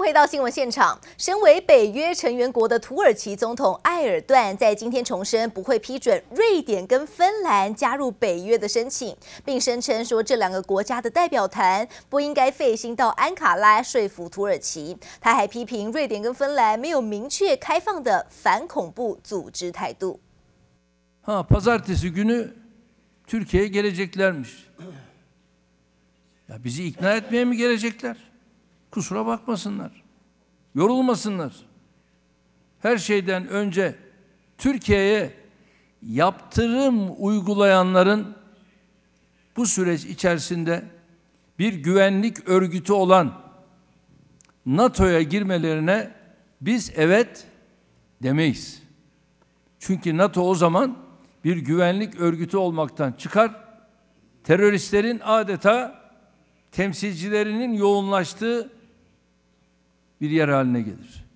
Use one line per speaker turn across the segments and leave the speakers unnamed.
回到新闻现场，身为北约成员国的土耳其总统埃尔段在今天重申不会批准瑞典跟芬兰加入北约的申请，并声称说这两个国家的代表团不应该费心到安卡拉说服土耳其。他还批评瑞典跟芬兰没有明确开放的反恐怖组织态度。
哈，Pazartesi günü Türkiye'ye geleceklermiş. Ya bizi ikna etmeye mi gelecekler? Kusura bakmasınlar. Yorulmasınlar. Her şeyden önce Türkiye'ye yaptırım uygulayanların bu süreç içerisinde bir güvenlik örgütü olan NATO'ya girmelerine biz evet demeyiz. Çünkü NATO o zaman bir güvenlik örgütü olmaktan çıkar. Teröristlerin adeta temsilcilerinin yoğunlaştığı bir yer haline gelir.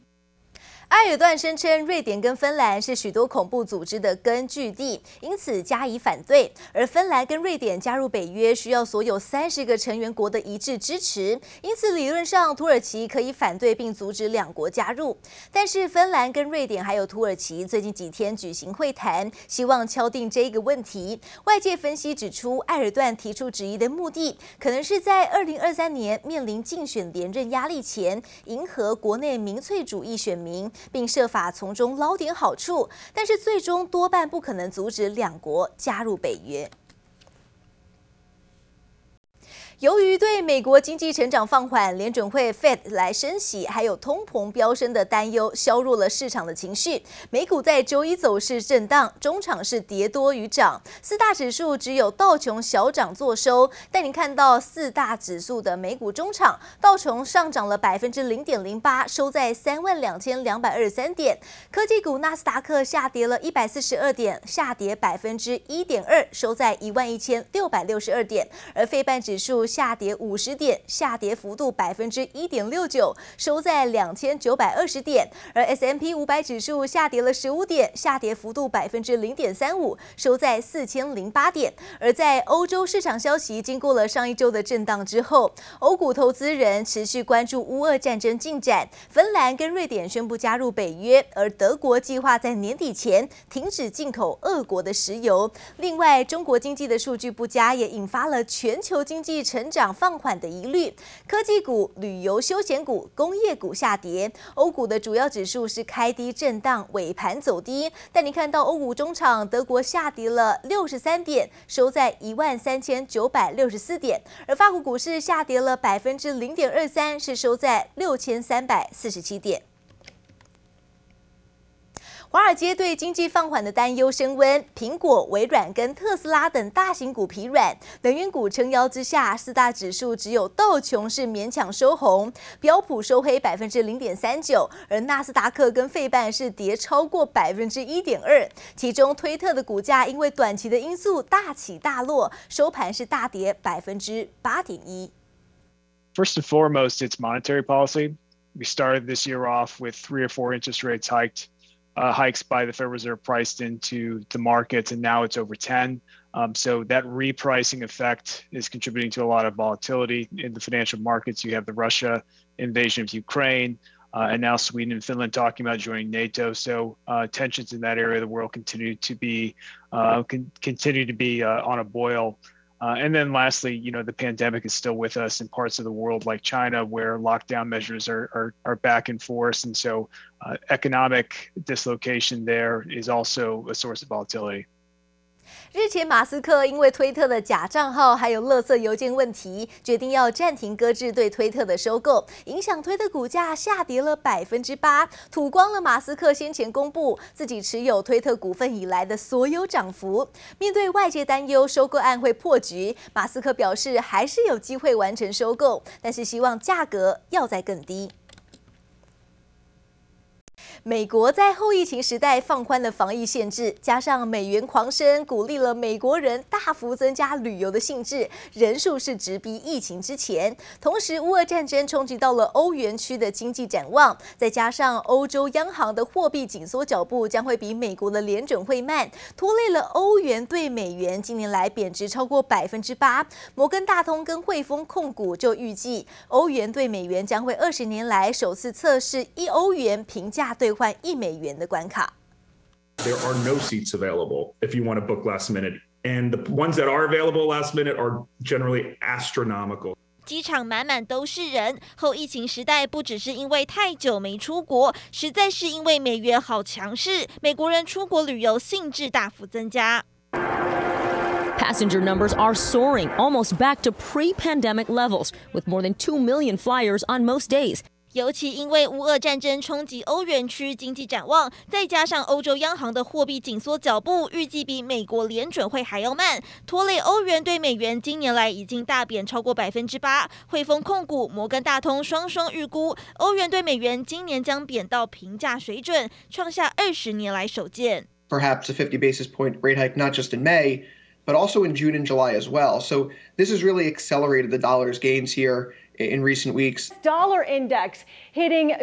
埃尔段声称，瑞典跟芬兰是许多恐怖组织的根据地，因此加以反对。而芬兰跟瑞典加入北约需要所有三十个成员国的一致支持，因此理论上土耳其可以反对并阻止两国加入。但是芬兰跟瑞典还有土耳其最近几天举行会谈，希望敲定这一个问题。外界分析指出，埃尔段提出质疑的目的，可能是在二零二三年面临竞选连任压力前，迎合国内民粹主义选民。并设法从中捞点好处，但是最终多半不可能阻止两国加入北约。由于对美国经济成长放缓、联准会 Fed 来升息，还有通膨飙升的担忧，削弱了市场的情绪。美股在周一走势震荡，中场是跌多于涨，四大指数只有道琼小涨作收。但你看到四大指数的美股中场，道琼上涨了百分之零点零八，收在三万两千两百二十三点；科技股纳斯达克下跌了一百四十二点，下跌百分之一点二，收在一万一千六百六十二点；而费半指数。下跌五十点，下跌幅度百分之一点六九，收在两千九百二十点。而 S M P 五百指数下跌了十五点，下跌幅度百分之零点三五，收在四千零八点。而在欧洲市场消息经过了上一周的震荡之后，欧股投资人持续关注乌俄战争进展。芬兰跟瑞典宣布加入北约，而德国计划在年底前停止进口俄国的石油。另外，中国经济的数据不佳，也引发了全球经济成。长放缓的疑虑，科技股、旅游休闲股、工业股下跌。欧股的主要指数是开低震荡，尾盘走低。但你看到欧股中场，德国下跌了六十三点，收在一万三千九百六十四点；而法国股市下跌了百分之零点二三，是收在六千三百四十七点。华尔街对经济放缓的担忧升温，苹果、微软跟特斯拉等大型股疲软，能源股撑腰之下，四大指数只有道琼是勉强收红，标普收黑百分之零点三九，而纳斯达克跟费半是跌超过百分之一点二。其中，推特的股价因为短期的因素大起大落，收盘是大跌百分之八点一。
First and foremost, it's monetary policy. We started this year off with three or four interest rates hiked. Uh, hikes by the Federal Reserve priced into the markets, and now it's over 10. Um, so that repricing effect is contributing to a lot of volatility in the financial markets. You have the Russia invasion of Ukraine, uh, and now Sweden and Finland talking about joining NATO. So uh, tensions in that area of the world continue to be uh, con- continue to be uh, on a boil. Uh, and then lastly, you know, the pandemic is still with us in parts of the world like China, where lockdown measures are, are, are back in force. And so uh, economic dislocation there is also a source of volatility.
日前，马斯克因为推特的假账号还有垃圾邮件问题，决定要暂停搁置对推特的收购，影响推特股价下跌了百分之八，吐光了马斯克先前公布自己持有推特股份以来的所有涨幅。面对外界担忧收购案会破局，马斯克表示还是有机会完成收购，但是希望价格要再更低。美国在后疫情时代放宽了防疫限制，加上美元狂升，鼓励了美国人大幅增加旅游的兴致，人数是直逼疫情之前。同时，乌俄战争冲击到了欧元区的经济展望，再加上欧洲央行的货币紧缩脚步将会比美国的联准会慢，拖累了欧元对美元近年来贬值超过百分之八。摩根大通跟汇丰控股就预计，欧元对美元将会二十年来首次测试一欧元平价兑换一美元的关卡。
There are no seats available if you want to book last minute, and the ones that are available last minute are generally astronomical.
机场满满都是人。后疫情时代，不只是因为太久没出国，实在是因为美元好强势，美国人出国旅游兴致大幅增加。
Passenger numbers are soaring, almost back to pre-pandemic levels, with more than two million flyers on most days.
尤其因为乌俄战争冲击欧元区经济展望，再加上欧洲央行的货币紧缩脚步，预计比美国联准会还要慢，拖累欧元对美元今年来已经大贬超过百分之八。汇丰控股、摩根大通双双预估，欧元对美元今年将贬到平价水准，创下二十年来首见。
Perhaps a 50 basis point rate hike, not just in May, but also in June and July as well. So this has really accelerated the dollar's gains here. in recent weeks.
Dollar index hitting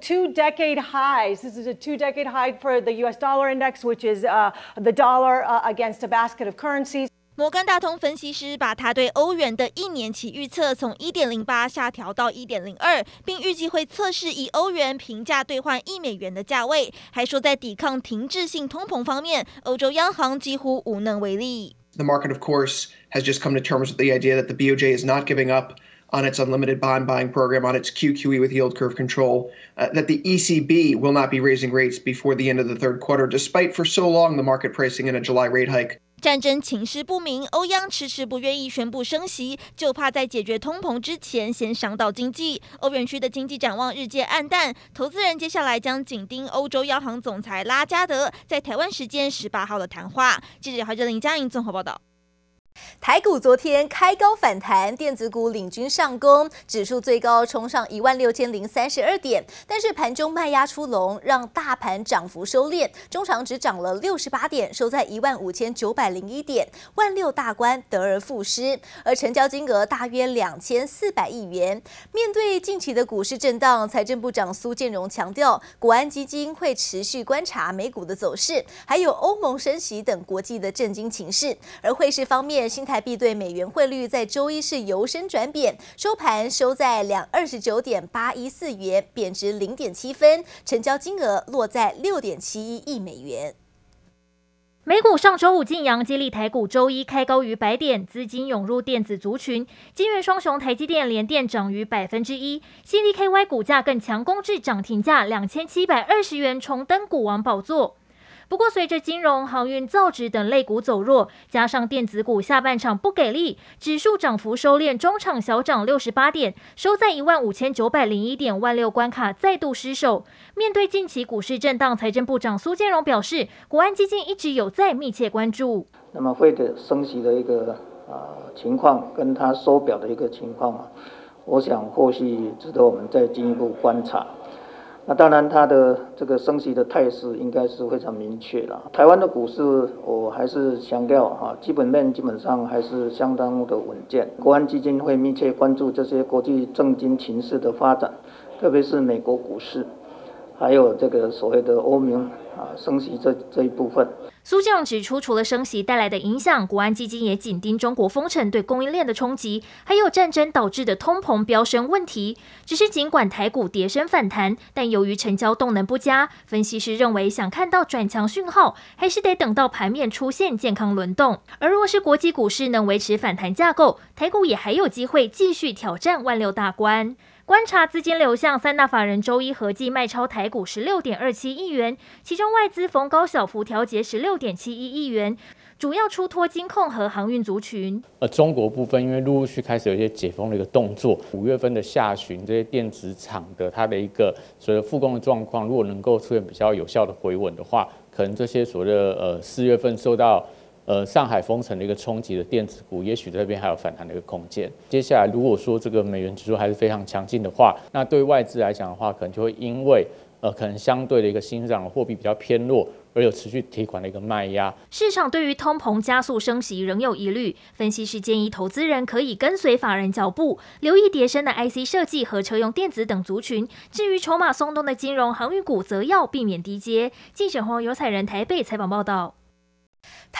two decade highs. This is a two decade high for the US dollar index, which is uh, the dollar uh, against a basket of currencies.
摩根大通分析师把他对欧元的一年期预测从一点零八下调到一点零二，并预计会测试以欧元平价兑换一美元的价位，还说在抵抗停滞性通膨方面，欧洲央行几乎无能为力。
The market, of course, has just come to terms with the idea that the BOJ is not giving up on its unlimited bond buying program, on its QQE with yield curve control, uh, that the ECB will not be raising rates before the end of the third quarter, despite for so long the market pricing in a July rate hike.
战争情势不明，欧央迟迟不愿意宣布升息，就怕在解决通膨之前先伤到经济。欧元区的经济展望日渐暗淡，投资人接下来将紧盯欧洲央行总裁拉加德在台湾时间十八号的谈话。记者华哲林佳莹综合报道。
台股昨天开高反弹，电子股领军上攻，指数最高冲上一万六千零三十二点，但是盘中卖压出笼，让大盘涨幅收敛，中场只涨了六十八点，收在一万五千九百零一点，万六大关得而复失，而成交金额大约两千四百亿元。面对近期的股市震荡，财政部长苏建荣强调，国安基金会持续观察美股的走势，还有欧盟升息等国际的震惊情势，而汇市方面。新台币对美元汇率在周一是由升转贬，收盘收在两二十九点八一四元，贬值零点七分，成交金额落在六点七一亿美元。
美股上周五劲扬，接力台股周一开高于百点，资金涌入电子族群，金元双雄台积电、联电涨逾百分之一，CDKY 股价更强攻至涨停价两千七百二十元，重登股王宝座。不过，随着金融、航运、造纸等类股走弱，加上电子股下半场不给力，指数涨幅收敛，中场小涨六十八点，收在一万五千九百零一点，万六关卡再度失守。面对近期股市震荡，财政部长苏建荣表示，国安基金一直有在密切关注。
那么会的升息的一个啊情况，跟它收表的一个情况啊，我想后续值得我们再进一步观察。那当然，它的这个升息的态势应该是非常明确了。台湾的股市，我还是强调哈，基本面基本上还是相当的稳健。国安基金会密切关注这些国际政经情势的发展，特别是美国股市，还有这个所谓的欧盟啊升息这这一部分。
苏建荣指出，除了升息带来的影响，国安基金也紧盯中国封城对供应链的冲击，还有战争导致的通膨飙升问题。只是尽管台股跌升反弹，但由于成交动能不佳，分析师认为想看到转强讯号，还是得等到盘面出现健康轮动。而若是国际股市能维持反弹架构，台股也还有机会继续挑战万六大关。观察资金流向，三大法人周一合计卖超台股十六点二七亿元，其中外资逢高小幅调节十六点七一亿元，主要出脱金控和航运族群。
呃中国部分，因为陆陆续开始有一些解封的一个动作，五月份的下旬，这些电子厂的它的一个所谓的复工的状况，如果能够出现比较有效的回稳的话，可能这些所谓的呃四月份受到。呃，上海封城的一个冲击的电子股，也许这边还有反弹的一个空间。接下来，如果说这个美元指数还是非常强劲的话，那对外资来讲的话，可能就会因为呃，可能相对的一个新市场货币比较偏弱，而有持续提款的一个卖压。
市场对于通膨加速升息仍有疑虑，分析师建议投资人可以跟随法人脚步，留意跌升的 IC 设计和车用电子等族群。至于筹码松动的金融航运股，则要避免低接。记者黄有彩人台北采访报道。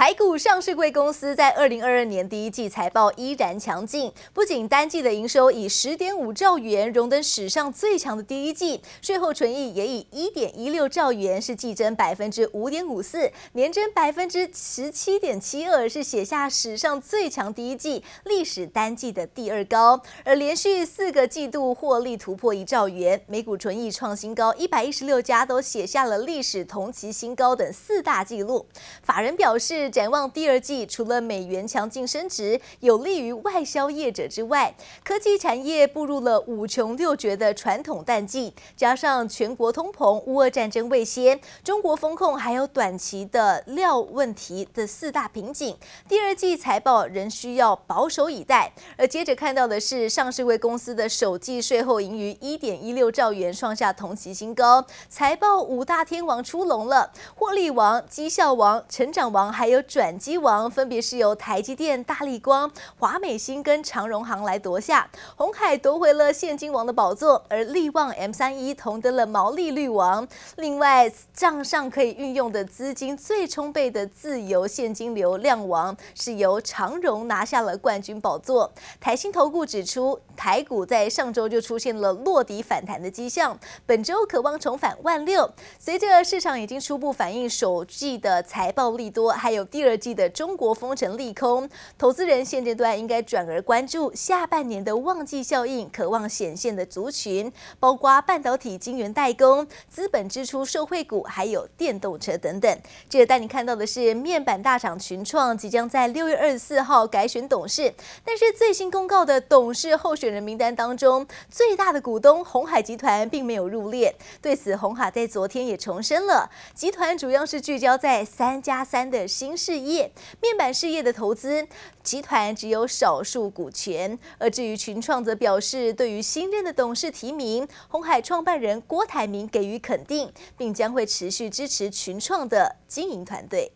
台股上市柜公司在二零二二年第一季财报依然强劲，不仅单季的营收以十点五兆元荣登史上最强的第一季，税后纯益也以一点一六兆元是季增百分之五点五四，年增百分之十七点七二，是写下史上最强第一季，历史单季的第二高。而连续四个季度获利突破一兆元，每股纯益创新高，一百一十六家都写下了历史同期新高等四大纪录。法人表表示。展望第二季，除了美元强劲升值有利于外销业者之外，科技产业步入了五穷六绝的传统淡季，加上全国通膨、乌俄战争未歇、中国封控，还有短期的料问题的四大瓶颈，第二季财报仍需要保守以待。而接着看到的是，上市柜公司的首季税后盈余一点一六兆元，创下同期新高。财报五大天王出笼了，获利王、绩效王、成长王，还有。转机王，分别是由台积电、大立光、华美新跟长荣航来夺下，鸿海夺回了现金王的宝座，而力旺 M 三一同得了毛利率王。另外，账上可以运用的资金最充沛的自由现金流量王，是由长荣拿下了冠军宝座。台新投顾指出，台股在上周就出现了落底反弹的迹象，本周渴望重返万六。随着市场已经初步反映首季的财报利多，还有。第二季的中国封城利空，投资人现阶段应该转而关注下半年的旺季效应，渴望显现的族群，包括半导体晶圆代工、资本支出受惠股，还有电动车等等。这个带你看到的是面板大厂群创即将在六月二十四号改选董事，但是最新公告的董事候选人名单当中，最大的股东红海集团并没有入列。对此，红海在昨天也重申了，集团主要是聚焦在三加三的新。事业面板事业的投资，集团只有少数股权。而至于群创，则表示对于新任的董事提名，鸿海创办人郭台铭给予肯定，并将会持续支持群创的经营团队。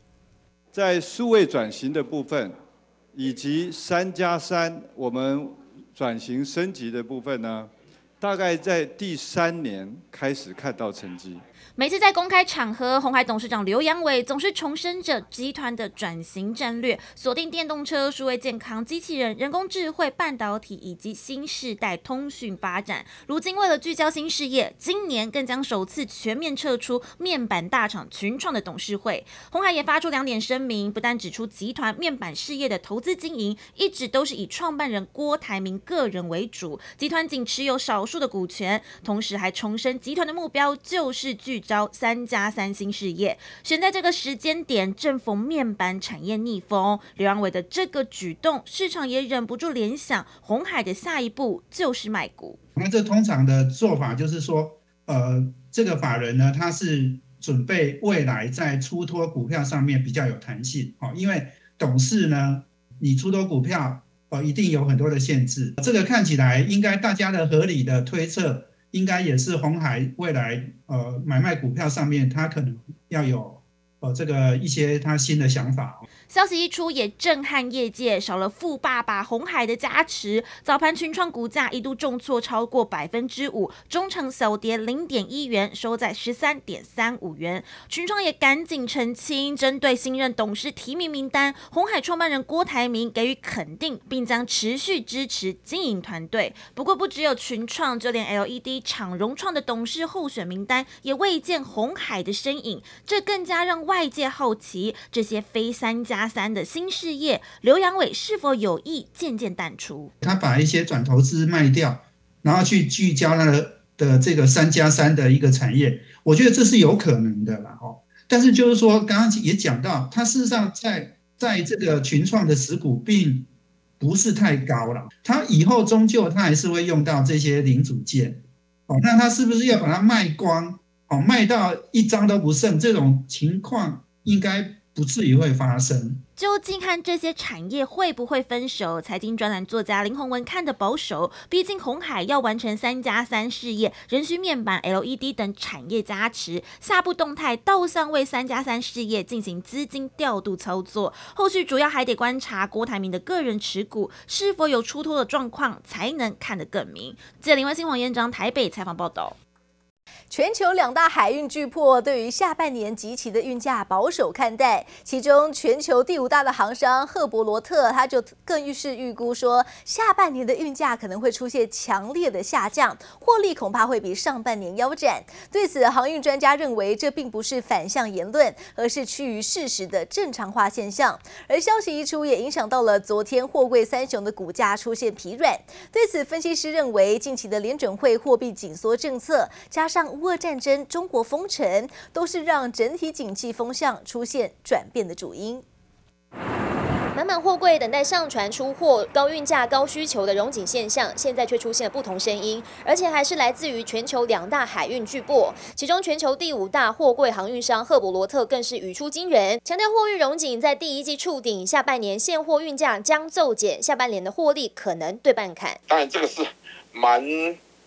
在数位转型的部分，以及三加三我们转型升级的部分呢，大概在第三年开始看到成绩。
每次在公开场合，鸿海董事长刘扬伟总是重申着集团的转型战略，锁定电动车、数位健康、机器人、人工智慧、半导体以及新世代通讯发展。如今为了聚焦新事业，今年更将首次全面撤出面板大厂群创的董事会。红海也发出两点声明，不但指出集团面板事业的投资经营一直都是以创办人郭台铭个人为主，集团仅持有少数的股权，同时还重申集团的目标就是聚。招三家三星事业，选在这个时间点，正逢面板产业逆风。刘扬伟的这个举动，市场也忍不住联想，红海的下一步就是卖股。
那这通常的做法就是说，呃，这个法人呢，他是准备未来在出脱股票上面比较有弹性，哦，因为董事呢，你出脱股票，呃，一定有很多的限制。这个看起来应该大家的合理的推测。应该也是红海未来呃买卖股票上面，它可能要有。这个一些他新的想法。
消息一出，也震撼业界。少了富爸爸红海的加持，早盘群创股价一度重挫超过百分之五，中场小跌零点一元，收在十三点三五元。群创也赶紧澄清，针对新任董事提名名单，红海创办人郭台铭给予肯定，并将持续支持经营团队。不过，不只有群创，就连 LED 厂融创的董事候选名单也未见红海的身影，这更加让外。外界好奇这些非三加三的新事业，刘扬伟是否有意渐渐淡出？
他把一些转投资卖掉，然后去聚焦他的的这个三加三的一个产业，我觉得这是有可能的啦。哦，但是就是说，刚刚也讲到，他事实上在在这个群创的持股并不是太高了，他以后终究他还是会用到这些零组件。哦，那他是不是要把它卖光？哦，卖到一张都不剩，这种情况应该不至于会发生。
究竟看这些产业会不会分手？财经专栏作家林宏文看得保守，毕竟红海要完成三加三事业，仍需面板、LED 等产业加持，下步动态倒向为三加三事业进行资金调度操作。后续主要还得观察郭台铭的个人持股是否有出脱的状况，才能看得更明。记者林文新、黄彦章台北采访报道。
全球两大海运巨擘对于下半年即期的运价保守看待，其中全球第五大的航商赫伯罗特，他就更预示预估说，下半年的运价可能会出现强烈的下降，获利恐怕会比上半年腰斩。对此，航运专家认为，这并不是反向言论，而是趋于事实的正常化现象。而消息一出，也影响到了昨天货柜三雄的股价出现疲软。对此，分析师认为，近期的联准会货币紧缩政策加上俄战争、中国封城，都是让整体景气风向出现转变的主因。
满满货柜等待上船出货，高运价、高需求的融景现象，现在却出现了不同声音，而且还是来自于全球两大海运巨擘。其中，全球第五大货柜航运商赫伯罗特更是语出惊人，强调货运融景在第一季触顶，下半年现货运价将骤减，下半年的获利可能对半砍。
当然，这个是蛮。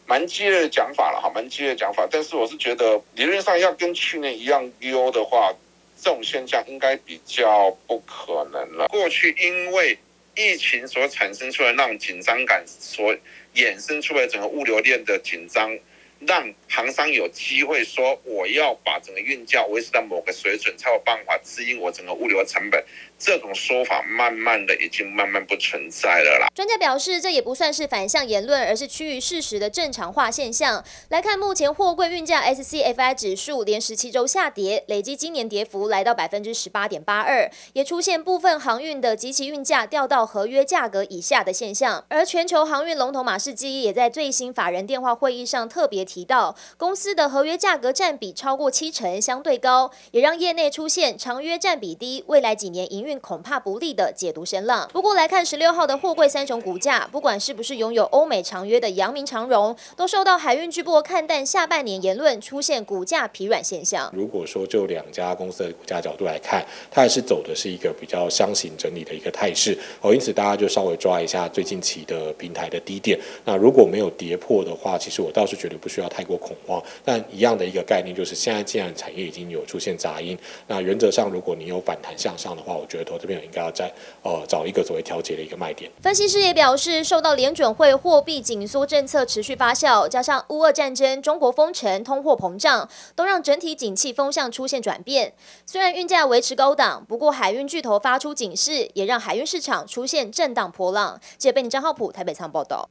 蛮激烈的讲法了哈，蛮激烈的讲法，但是我是觉得理论上要跟去年一样优的话，这种现象应该比较不可能了。过去因为疫情所产生出来那种紧张感，所衍生出来整个物流链的紧张，让行商有机会说我要把整个运价维持在某个水准，才有办法支应我整个物流的成本。这种说法慢慢的已经慢慢不存在了啦。
专家表示，这也不算是反向言论，而是趋于事实的正常化现象。来看目前货柜运价 SCFI 指数连十七周下跌，累计今年跌幅来到百分之十八点八二，也出现部分航运的及其运价掉到合约价格以下的现象。而全球航运龙头马士基也在最新法人电话会议上特别提到，公司的合约价格占比超过七成，相对高，也让业内出现长约占比低，未来几年营运。恐怕不利的解读声浪。不过来看十六号的货柜三雄股价，不管是不是拥有欧美长约的阳明长荣，都受到海运巨擘看淡下半年言论，出现股价疲软现象。
如果说就两家公司的股价角度来看，它还是走的是一个比较箱型整理的一个态势哦，因此大家就稍微抓一下最近期的平台的低点。那如果没有跌破的话，其实我倒是觉得不需要太过恐慌。但一样的一个概念就是，现在既然产业已经有出现杂音，那原则上如果你有反弹向上的话，我觉觉得。投资朋友应该要在呃找一个所谓调节的一个卖点。
分析师也表示，受到联准会货币紧缩政策持续发酵，加上乌俄战争、中国封城、通货膨胀，都让整体景气风向出现转变。虽然运价维持高档，不过海运巨头发出警示，也让海运市场出现震荡波浪。记者贝尼张浩普台北仓报道。